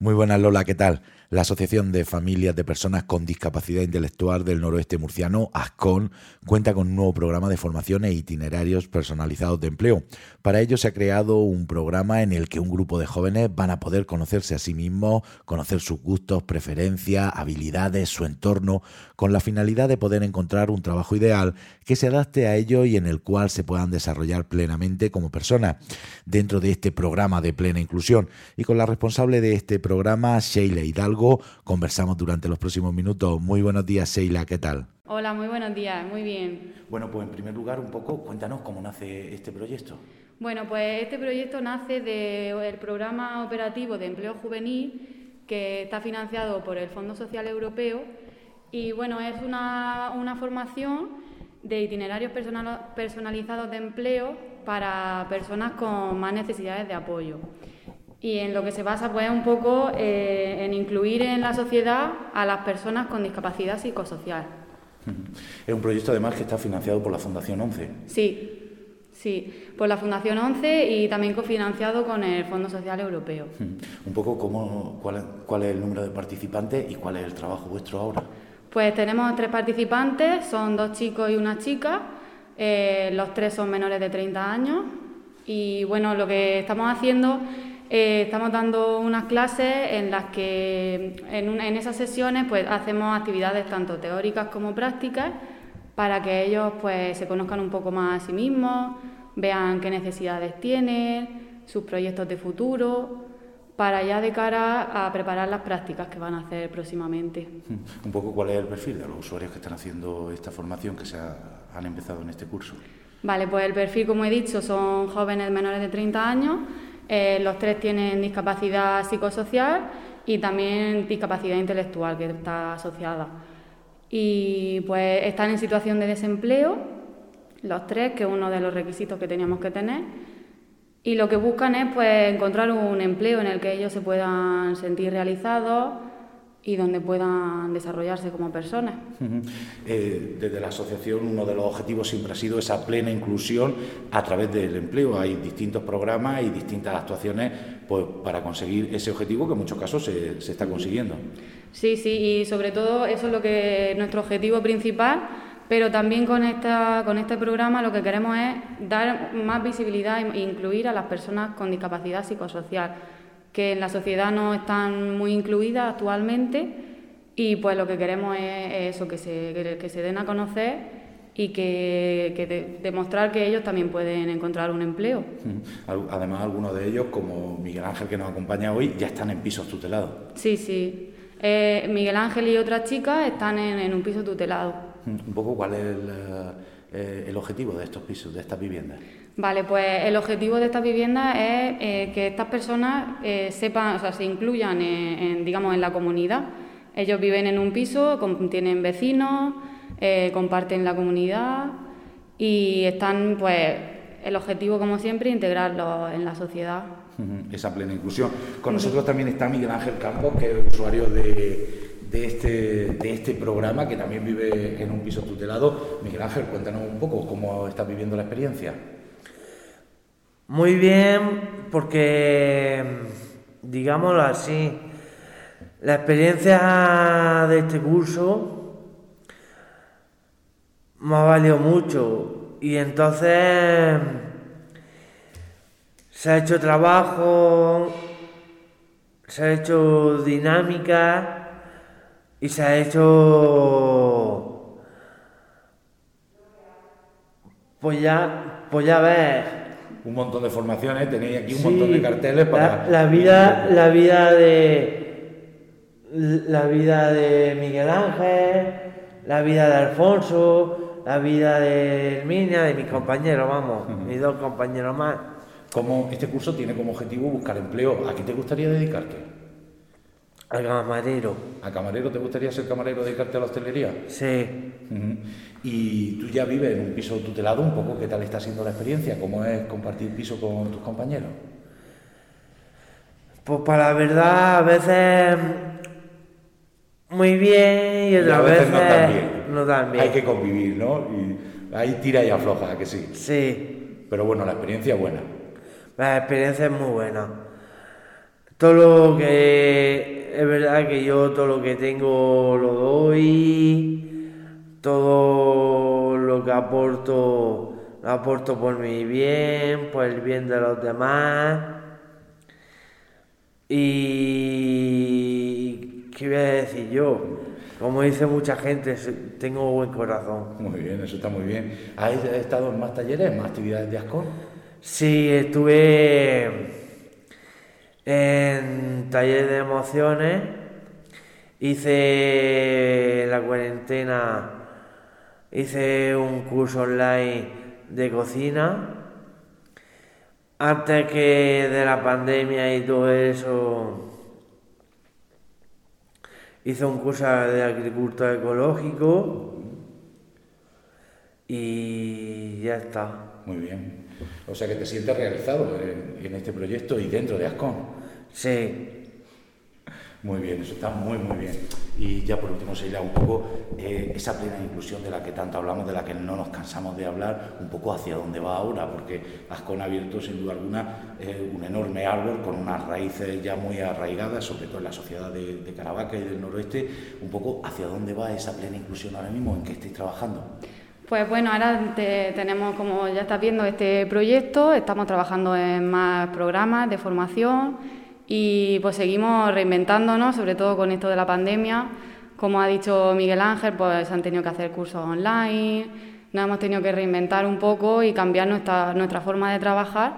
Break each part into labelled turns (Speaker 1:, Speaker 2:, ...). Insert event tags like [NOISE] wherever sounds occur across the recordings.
Speaker 1: Muy buenas Lola, ¿qué tal? La Asociación de Familias de Personas con Discapacidad Intelectual del Noroeste Murciano, ASCON, cuenta con un nuevo programa de formación e itinerarios personalizados de empleo. Para ello se ha creado un programa en el que un grupo de jóvenes van a poder conocerse a sí mismos, conocer sus gustos, preferencias, habilidades, su entorno, con la finalidad de poder encontrar un trabajo ideal que se adapte a ello y en el cual se puedan desarrollar plenamente como personas. Dentro de este programa de plena inclusión y con la responsable de este programa, Sheila Hidalgo, conversamos durante los próximos minutos. Muy buenos días, Sheila, ¿qué tal?
Speaker 2: Hola, muy buenos días, muy bien.
Speaker 1: Bueno, pues en primer lugar, un poco, cuéntanos cómo nace este proyecto.
Speaker 2: Bueno, pues este proyecto nace del programa operativo de empleo juvenil que está financiado por el Fondo Social Europeo y bueno, es una, una formación de itinerarios personalizados de empleo para personas con más necesidades de apoyo y en lo que se basa pues un poco eh, en incluir en la sociedad a las personas con discapacidad psicosocial.
Speaker 1: Es un proyecto además que está financiado por la Fundación 11.
Speaker 2: Sí, sí, por la Fundación 11 y también cofinanciado con el Fondo Social Europeo.
Speaker 1: Un poco cómo, cuál, es el número de participantes y cuál es el trabajo vuestro ahora.
Speaker 2: Pues tenemos tres participantes, son dos chicos y una chica, eh, los tres son menores de 30 años y bueno, lo que estamos haciendo eh, estamos dando unas clases en las que en, esas sesiones pues hacemos actividades tanto teóricas como prácticas para que ellos pues se conozcan un poco más a sí mismos, vean qué necesidades tienen, sus proyectos de futuro, para ya de cara a preparar las prácticas que van a hacer próximamente. [LAUGHS]
Speaker 1: Un poco cuál es el perfil de los usuarios que están haciendo esta formación que se han empezado en este curso.
Speaker 2: Vale, pues el perfil, como he dicho, son jóvenes menores de 30 años eh, los tres tienen discapacidad psicosocial y también discapacidad intelectual que está asociada. Y pues están en situación de desempleo, los tres, que es uno de los requisitos que teníamos que tener. Y lo que buscan es pues encontrar un empleo en el que ellos se puedan sentir realizados, y donde puedan desarrollarse como personas.
Speaker 1: Eh, desde la asociación uno de los objetivos siempre ha sido esa plena inclusión a través del empleo. Hay distintos programas y distintas actuaciones pues, para conseguir ese objetivo que en muchos casos se, se está consiguiendo.
Speaker 2: Sí, sí, y sobre todo eso es lo que nuestro objetivo principal, pero también con, esta, con este programa lo que queremos es dar más visibilidad e incluir a las personas con discapacidad psicosocial que en la sociedad no están muy incluidas actualmente y pues lo que queremos es, eso, que se, que, se den a conocer y que, demostrar que ellos también pueden encontrar un empleo.
Speaker 1: Además, algunos de ellos, como Miguel Ángel que nos acompaña hoy, ya están en pisos tutelados.
Speaker 2: Sí, sí. Eh, Miguel Ángel y otra chica están en, un piso tutelado.
Speaker 1: Un poco cuál es el, eh, el objetivo de estos pisos, de estas viviendas.
Speaker 2: Vale, pues el objetivo de estas viviendas es eh, que estas personas eh, sepan, o sea, se incluyan en, digamos, en la comunidad. Ellos viven en un piso, tienen vecinos, eh, comparten la comunidad y están, pues, el objetivo, como siempre, integrarlos en la sociedad.
Speaker 1: Esa plena inclusión. Con nosotros también está Miguel Ángel Campos, que es usuario de, de este, de este programa, que también vive en un piso tutelado. Miguel Ángel, cuéntanos un poco cómo estás viviendo la experiencia.
Speaker 3: Muy bien, porque, digámoslo así, la experiencia de este curso me ha valido mucho y entonces se ha hecho trabajo, se ha hecho dinámica y se ha hecho pues ya pues ya ves
Speaker 1: un montón de formaciones, tenéis aquí un montón de carteles para...
Speaker 3: La, vida, la vida de... La vida de Miguel Ángel, la vida de Alfonso, la vida de Herminia, de mis compañeros, vamos, mis dos compañeros más.
Speaker 1: Como este curso tiene como objetivo buscar empleo, ¿a qué te gustaría dedicarte?
Speaker 3: A camarero.
Speaker 1: ¿A camarero? ¿Te gustaría ser camarero, dedicarte a la hostelería?
Speaker 3: Sí.
Speaker 1: Y tú ya vives en un piso tutelado, un poco, ¿qué tal está siendo la experiencia? ¿Cómo es compartir piso con tus compañeros?
Speaker 3: Pues para la verdad, a veces muy bien y otras veces, no, tan bien.
Speaker 1: Hay que convivir, ¿no? Y ahí tira y afloja, que sí.
Speaker 3: Sí.
Speaker 1: Pero bueno, la experiencia es buena.
Speaker 3: La experiencia es muy buena. Todo lo que es verdad que yo todo lo que tengo lo doy, todo lo que aporto lo aporto por mi bien, por el bien de los demás. Y qué voy a decir yo, como dice mucha gente, tengo buen corazón.
Speaker 1: Muy bien, eso está muy bien. ¿Has estado en más talleres, más actividades de ASCON?
Speaker 3: Sí, estuve en taller de emociones, hice la cuarentena, hice un curso online de cocina. Antes que de la pandemia y todo eso, hice un curso de agricultura ecológico y ya está.
Speaker 1: Muy bien. O sea que te sientes realizado en, este proyecto y dentro de ASCON.
Speaker 3: Sí.
Speaker 1: Muy bien, eso está muy, muy bien. Y ya por último, Seila, un poco eh, esa plena inclusión de la que tanto hablamos, de la que no nos cansamos de hablar, un poco hacia dónde va ahora, porque Ascon ha abierto sin duda alguna eh, un enorme árbol con unas raíces ya muy arraigadas, sobre todo en la sociedad de, de Caravaca y del noroeste, un poco hacia dónde va esa plena inclusión ahora mismo, en que estáis trabajando.
Speaker 2: Pues bueno, ahora tenemos, como ya estás viendo, este proyecto, estamos trabajando en más programas de formación y pues seguimos reinventándonos, sobre todo con esto de la pandemia. Como ha dicho Miguel Ángel, pues han tenido que hacer cursos online, nos hemos tenido que reinventar un poco y cambiar nuestra, nuestra forma de trabajar,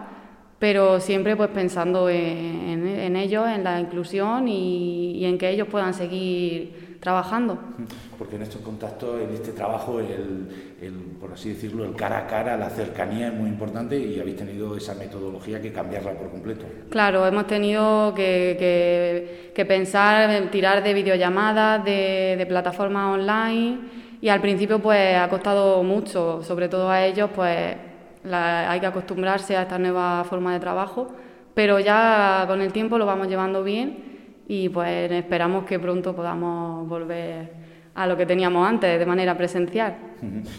Speaker 2: pero siempre pues pensando en, ellos, en la inclusión y en que ellos puedan seguir trabajando.
Speaker 1: Porque en estos contactos, en este trabajo, el, por así decirlo, el cara a cara, la cercanía es muy importante y habéis tenido esa metodología que cambiarla por completo.
Speaker 2: Claro, hemos tenido que, que, pensar, en tirar de videollamadas, de, de plataformas online y al principio pues ha costado mucho, sobre todo a ellos pues hay que acostumbrarse a esta nueva forma de trabajo, pero ya con el tiempo lo vamos llevando bien y pues esperamos que pronto podamos volver a lo que teníamos antes de manera presencial.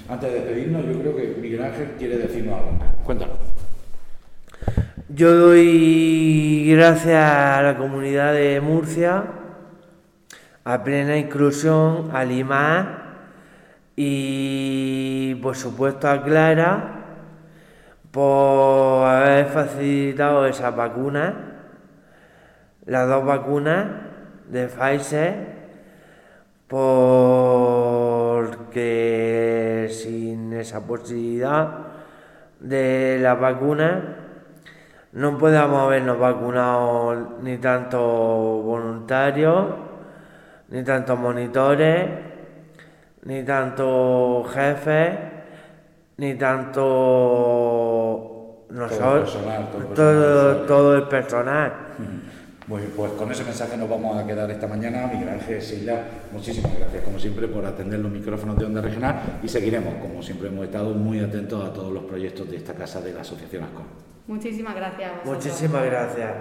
Speaker 1: Antes de despedirnos, yo creo que Miguel Ángel quiere decirnos algo. Cuéntalo.
Speaker 3: Yo doy gracias a la comunidad de Murcia, a Plena Inclusión, a Lima y por supuesto a Clara por haber facilitado esa vacuna las dos vacunas de Pfizer porque sin esa posibilidad de la vacuna no podemos habernos vacunado ni tanto voluntarios, ni tantos monitores, ni tanto jefes, ni tanto nosotros, todo el personal.
Speaker 1: Muy pues con ese mensaje nos vamos a quedar esta mañana. Miguel Ángel Silva, muchísimas gracias como siempre por atender los micrófonos de Onda Regional y seguiremos, como siempre hemos estado, muy atentos a todos los proyectos de esta casa de la Asociación ASCOM.
Speaker 2: Muchísimas gracias.
Speaker 3: Muchísimas gracias.